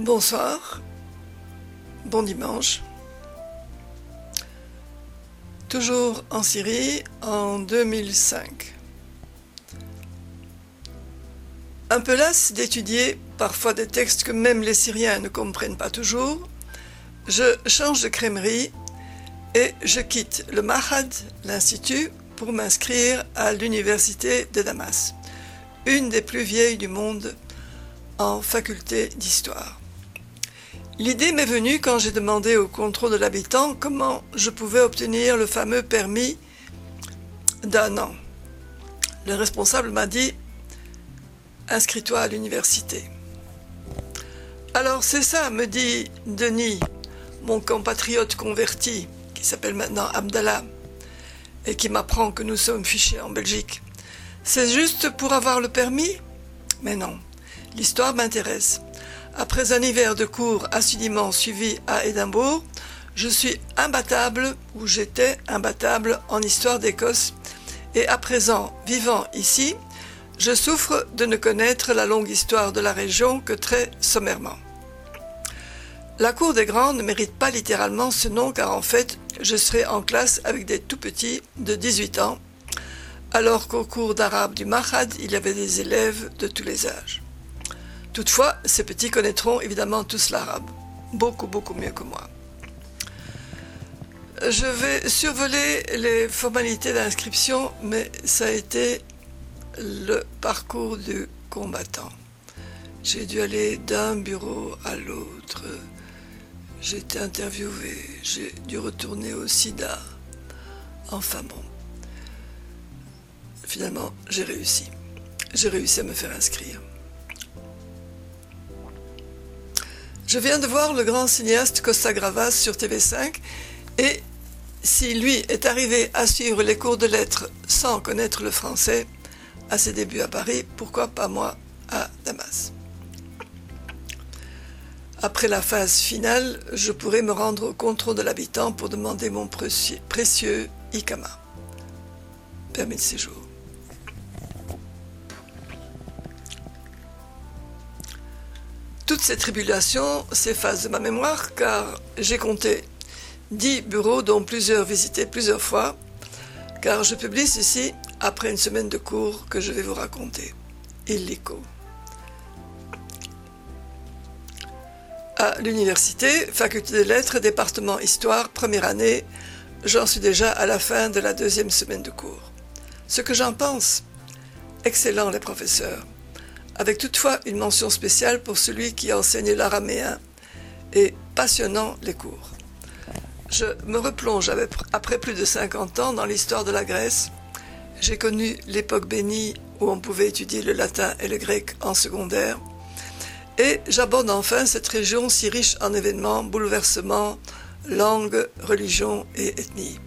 Bonsoir, bon dimanche. Toujours en Syrie en 2005. Un peu las d'étudier parfois des textes que même les Syriens ne comprennent pas toujours, je change de crèmerie et je quitte le Mahad, l'institut, pour m'inscrire à l'université de Damas, une des plus vieilles du monde en faculté d'histoire. L'idée m'est venue quand j'ai demandé au contrôle de l'habitant comment je pouvais obtenir le fameux permis d'un an. Le responsable m'a dit Inscris-toi à l'université. Alors c'est ça, me dit Denis, mon compatriote converti, qui s'appelle maintenant Abdallah, et qui m'apprend que nous sommes fichés en Belgique. C'est juste pour avoir le permis? Mais non, l'histoire m'intéresse. Après un hiver de cours assidûment suivi à Édimbourg, je suis imbattable, ou j'étais imbattable en histoire d'Écosse, et à présent, vivant ici, je souffre de ne connaître la longue histoire de la région que très sommairement. La cour des grands ne mérite pas littéralement ce nom car en fait, je serai en classe avec des tout petits de 18 ans, alors qu'au cours d'arabe du Mahad, il y avait des élèves de tous les âges. Toutefois, ces petits connaîtront évidemment tous l'arabe, beaucoup beaucoup mieux que moi. Je vais survoler les formalités d'inscription, mais ça a été le parcours du combattant. J'ai dû aller d'un bureau à l'autre. J'ai été interviewé, j'ai dû retourner au SIDA. Enfin bon. Finalement, j'ai réussi. J'ai réussi à me faire inscrire. Je viens de voir le grand cinéaste Costa Gravas sur TV5 et si lui est arrivé à suivre les cours de lettres sans connaître le français à ses débuts à Paris, pourquoi pas moi à Damas? Après la phase finale, je pourrai me rendre au contrôle de l'habitant pour demander mon précieux, précieux ICAMA, permis de séjour. Toutes ces tribulations s'effacent de ma mémoire car j'ai compté dix bureaux dont plusieurs visités plusieurs fois, car je publie ceci après une semaine de cours que je vais vous raconter. Illico. À l'université, faculté des lettres, département histoire, première année, j'en suis déjà à la fin de la deuxième semaine de cours. Ce que j'en pense Excellent les professeurs avec toutefois une mention spéciale pour celui qui enseigne l'araméen et passionnant les cours. Je me replonge après plus de 50 ans dans l'histoire de la Grèce. J'ai connu l'époque bénie où on pouvait étudier le latin et le grec en secondaire. Et j'aborde enfin cette région si riche en événements, bouleversements, langues, religions et ethnies.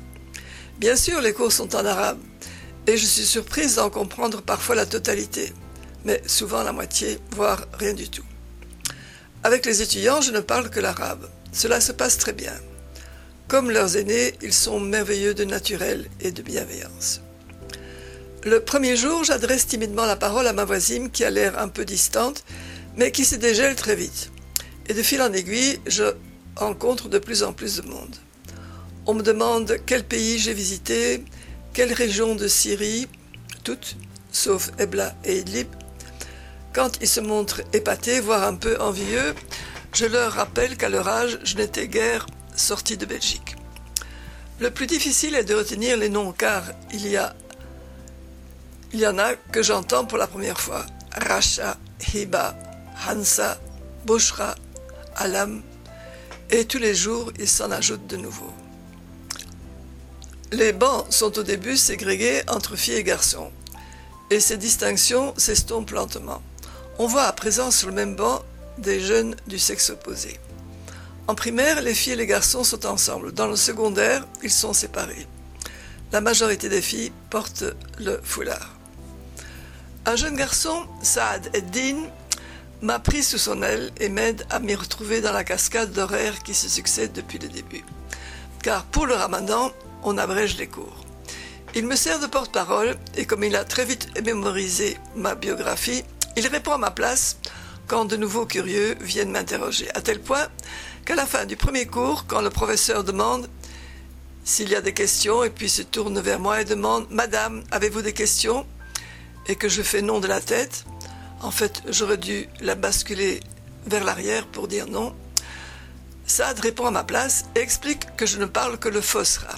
Bien sûr, les cours sont en arabe, et je suis surprise d'en comprendre parfois la totalité mais souvent la moitié, voire rien du tout. Avec les étudiants, je ne parle que l'arabe. Cela se passe très bien. Comme leurs aînés, ils sont merveilleux de naturel et de bienveillance. Le premier jour, j'adresse timidement la parole à ma voisine qui a l'air un peu distante, mais qui se dégèle très vite. Et de fil en aiguille, je rencontre de plus en plus de monde. On me demande quel pays j'ai visité, quelle région de Syrie, toutes, sauf Ebla et Idlib, quand ils se montrent épatés, voire un peu envieux, je leur rappelle qu'à leur âge, je n'étais guère sorti de Belgique. Le plus difficile est de retenir les noms car il y a il y en a que j'entends pour la première fois. Racha, Hiba, Hansa, Bushra, Alam, et tous les jours il s'en ajoute de nouveaux. Les bancs sont au début ségrégés entre filles et garçons, et ces distinctions s'estompent lentement. On voit à présent sur le même banc des jeunes du sexe opposé. En primaire, les filles et les garçons sont ensemble. Dans le secondaire, ils sont séparés. La majorité des filles portent le foulard. Un jeune garçon, Saad Eddin, m'a pris sous son aile et m'aide à m'y retrouver dans la cascade d'horaires qui se succèdent depuis le début. Car pour le ramadan, on abrège les cours. Il me sert de porte-parole et comme il a très vite mémorisé ma biographie, il répond à ma place quand de nouveaux curieux viennent m'interroger, à tel point qu'à la fin du premier cours, quand le professeur demande s'il y a des questions, et puis se tourne vers moi et demande Madame, avez-vous des questions? Et que je fais non de la tête, en fait, j'aurais dû la basculer vers l'arrière pour dire non. Saad répond à ma place et explique que je ne parle que le Fosra.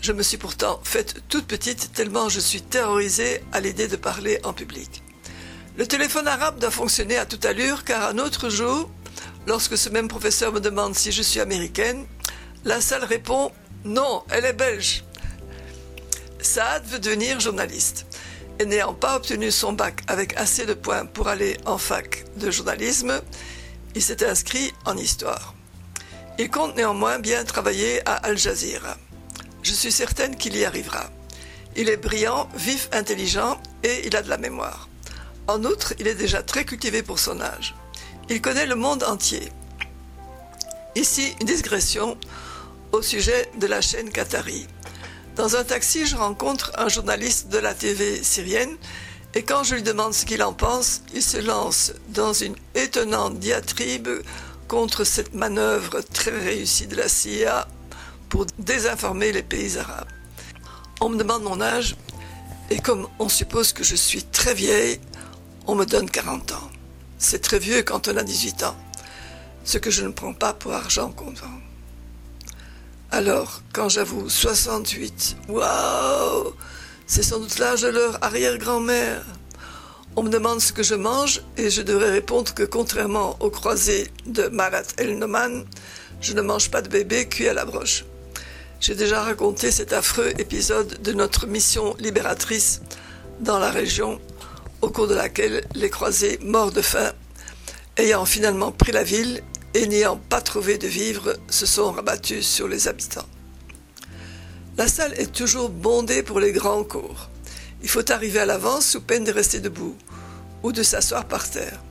Je me suis pourtant faite toute petite tellement je suis terrorisée à l'idée de parler en public. Le téléphone arabe doit fonctionner à toute allure car un autre jour, lorsque ce même professeur me demande si je suis américaine, la salle répond non, elle est belge. Saad veut devenir journaliste et n'ayant pas obtenu son bac avec assez de points pour aller en fac de journalisme, il s'est inscrit en histoire. Il compte néanmoins bien travailler à Al Jazeera. Je suis certaine qu'il y arrivera. Il est brillant, vif, intelligent et il a de la mémoire. En outre, il est déjà très cultivé pour son âge. Il connaît le monde entier. Ici, une digression au sujet de la chaîne Qatari. Dans un taxi, je rencontre un journaliste de la TV syrienne et quand je lui demande ce qu'il en pense, il se lance dans une étonnante diatribe contre cette manœuvre très réussie de la CIA pour désinformer les pays arabes. On me demande mon âge et comme on suppose que je suis très vieille, on me donne 40 ans. C'est très vieux quand on a 18 ans, ce que je ne prends pas pour argent comptant. Alors, quand j'avoue 68, waouh C'est sans doute l'âge de leur arrière-grand-mère. On me demande ce que je mange et je devrais répondre que contrairement aux croisés de Marat El-Noman, je ne mange pas de bébé cuit à la broche. J'ai déjà raconté cet affreux épisode de notre mission libératrice dans la région, au cours de laquelle les croisés morts de faim, ayant finalement pris la ville, et n'ayant pas trouvé de vivres, se sont rabattus sur les habitants. La salle est toujours bondée pour les grands cours. Il faut arriver à l'avance sous peine de rester debout ou de s'asseoir par terre.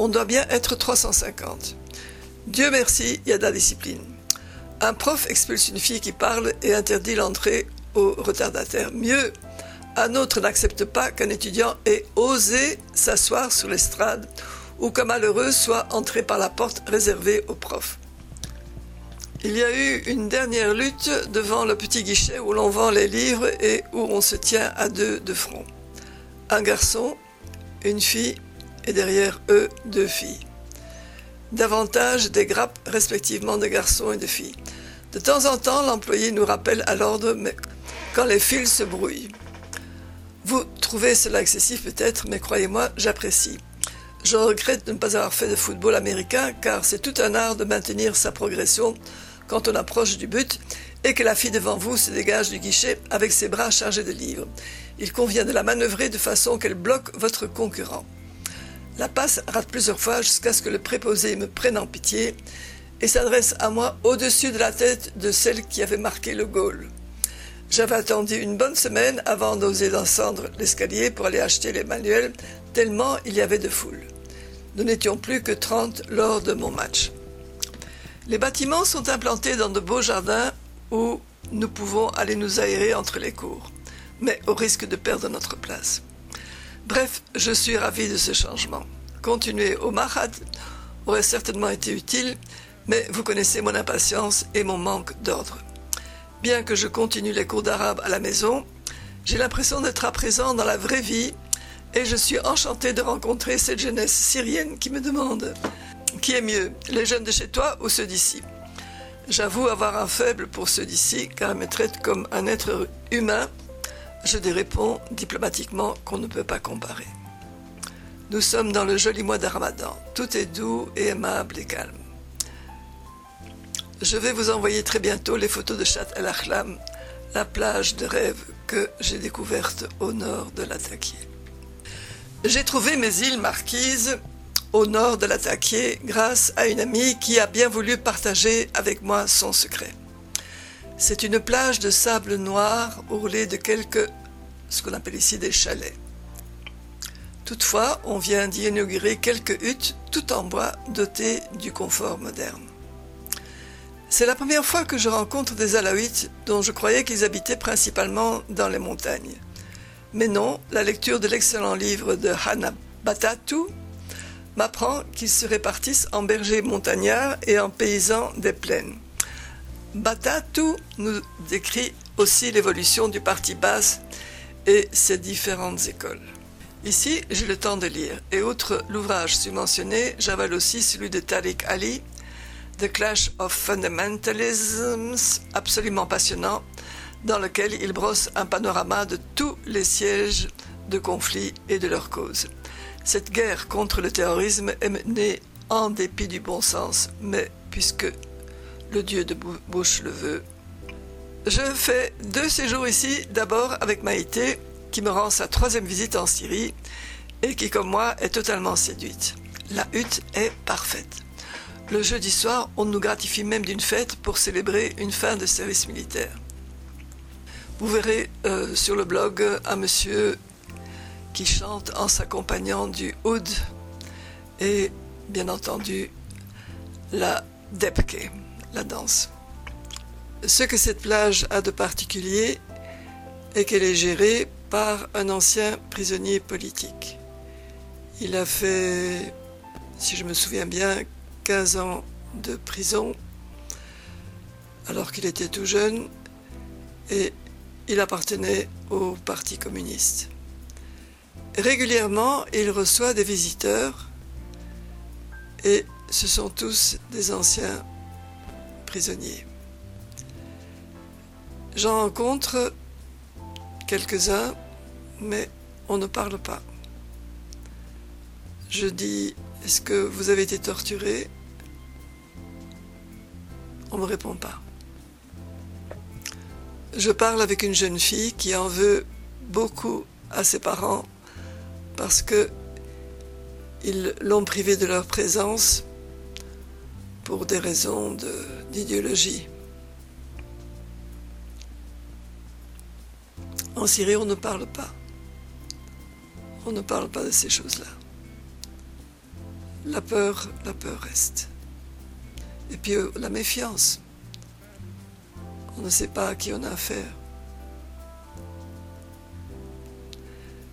On doit bien être 350. Dieu merci, il y a de la discipline. Un prof expulse une fille qui parle et interdit l'entrée aux retardataires. Mieux, un autre n'accepte pas qu'un étudiant ait osé s'asseoir sur l'estrade ou qu'un malheureux soit entré par la porte réservée aux profs. Il y a eu une dernière lutte devant le petit guichet où l'on vend les livres et où on se tient à deux de front. Un garçon, une fille et derrière eux deux filles. Davantage des grappes respectivement de garçons et de filles. De temps en temps, l'employé nous rappelle à l'ordre, quand les fils se brouillent. Vous trouvez cela excessif peut-être, mais croyez-moi, j'apprécie. Je regrette de ne pas avoir fait de football américain car c'est tout un art de maintenir sa progression quand on approche du but et que la fille devant vous se dégage du guichet avec ses bras chargés de livres. Il convient de la manœuvrer de façon qu'elle bloque votre concurrent. La passe rate plusieurs fois jusqu'à ce que le préposé me prenne en pitié et s'adresse à moi au-dessus de la tête de celle qui avait marqué le goal. J'avais attendu une bonne semaine avant d'oser descendre l'escalier pour aller acheter les manuels, tellement il y avait de foule. Nous n'étions plus que 30 lors de mon match. Les bâtiments sont implantés dans de beaux jardins où nous pouvons aller nous aérer entre les cours, mais au risque de perdre notre place. Bref, je suis ravi de ce changement. Continuer au Mahad aurait certainement été utile, mais vous connaissez mon impatience et mon manque d'ordre. Bien que je continue les cours d'arabe à la maison, j'ai l'impression d'être à présent dans la vraie vie et je suis enchantée de rencontrer cette jeunesse syrienne qui me demande qui est mieux, les jeunes de chez toi ou ceux d'ici J'avoue avoir un faible pour ceux d'ici car ils me traitent comme un être humain. Je les réponds diplomatiquement qu'on ne peut pas comparer. Nous sommes dans le joli mois de. Tout est doux et aimable et calme. Je vais vous envoyer très bientôt les photos de Chat El Akhlam, la plage de rêve que j'ai découverte au nord de l'Ataquier. J'ai trouvé mes îles marquises au nord de l'Attaquier grâce à une amie qui a bien voulu partager avec moi son secret. C'est une plage de sable noir ourlée de quelques, ce qu'on appelle ici des chalets. Toutefois, on vient d'y inaugurer quelques huttes tout en bois dotées du confort moderne. C'est la première fois que je rencontre des Alaouites dont je croyais qu'ils habitaient principalement dans les montagnes. Mais non, la lecture de l'excellent livre de Hannah Batatou m'apprend qu'ils se répartissent en bergers montagnards et en paysans des plaines. Batatou nous décrit aussi l'évolution du parti basse et ses différentes écoles. Ici, j'ai le temps de lire, et outre l'ouvrage submentionné, j'avale aussi celui de Tariq Ali, The Clash of Fundamentalisms, absolument passionnant, dans lequel il brosse un panorama de tous les sièges de conflits et de leurs causes. Cette guerre contre le terrorisme est menée en dépit du bon sens, mais puisque le dieu de Bush le veut. Je fais deux séjours ici, d'abord avec Maïté, qui me rend sa troisième visite en Syrie et qui, comme moi, est totalement séduite. La hutte est parfaite. Le jeudi soir, on nous gratifie même d'une fête pour célébrer une fin de service militaire. Vous verrez euh, sur le blog un monsieur qui chante en s'accompagnant du oud et bien entendu la depke, la danse. Ce que cette plage a de particulier est qu'elle est gérée par un ancien prisonnier politique. Il a fait, si je me souviens bien, 15 ans de prison alors qu'il était tout jeune et il appartenait au Parti communiste. Régulièrement, il reçoit des visiteurs et ce sont tous des anciens prisonniers. J'en rencontre quelques-uns, mais on ne parle pas. Je dis, est-ce que vous avez été torturé? Ne me répond pas. Je parle avec une jeune fille qui en veut beaucoup à ses parents parce que ils l'ont privé de leur présence pour des raisons d'idéologie. En Syrie, on ne parle pas. On ne parle pas de ces choses-là. La peur, la peur reste. Et puis euh, la méfiance. On ne sait pas à qui on a affaire.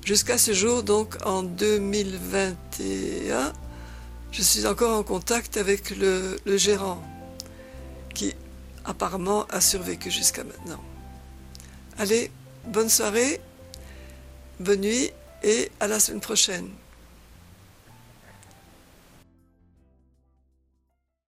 Jusqu'à ce jour, donc en 2021, je suis encore en contact avec le, le gérant qui apparemment a survécu jusqu'à maintenant. Allez, bonne soirée, bonne nuit et à la semaine prochaine.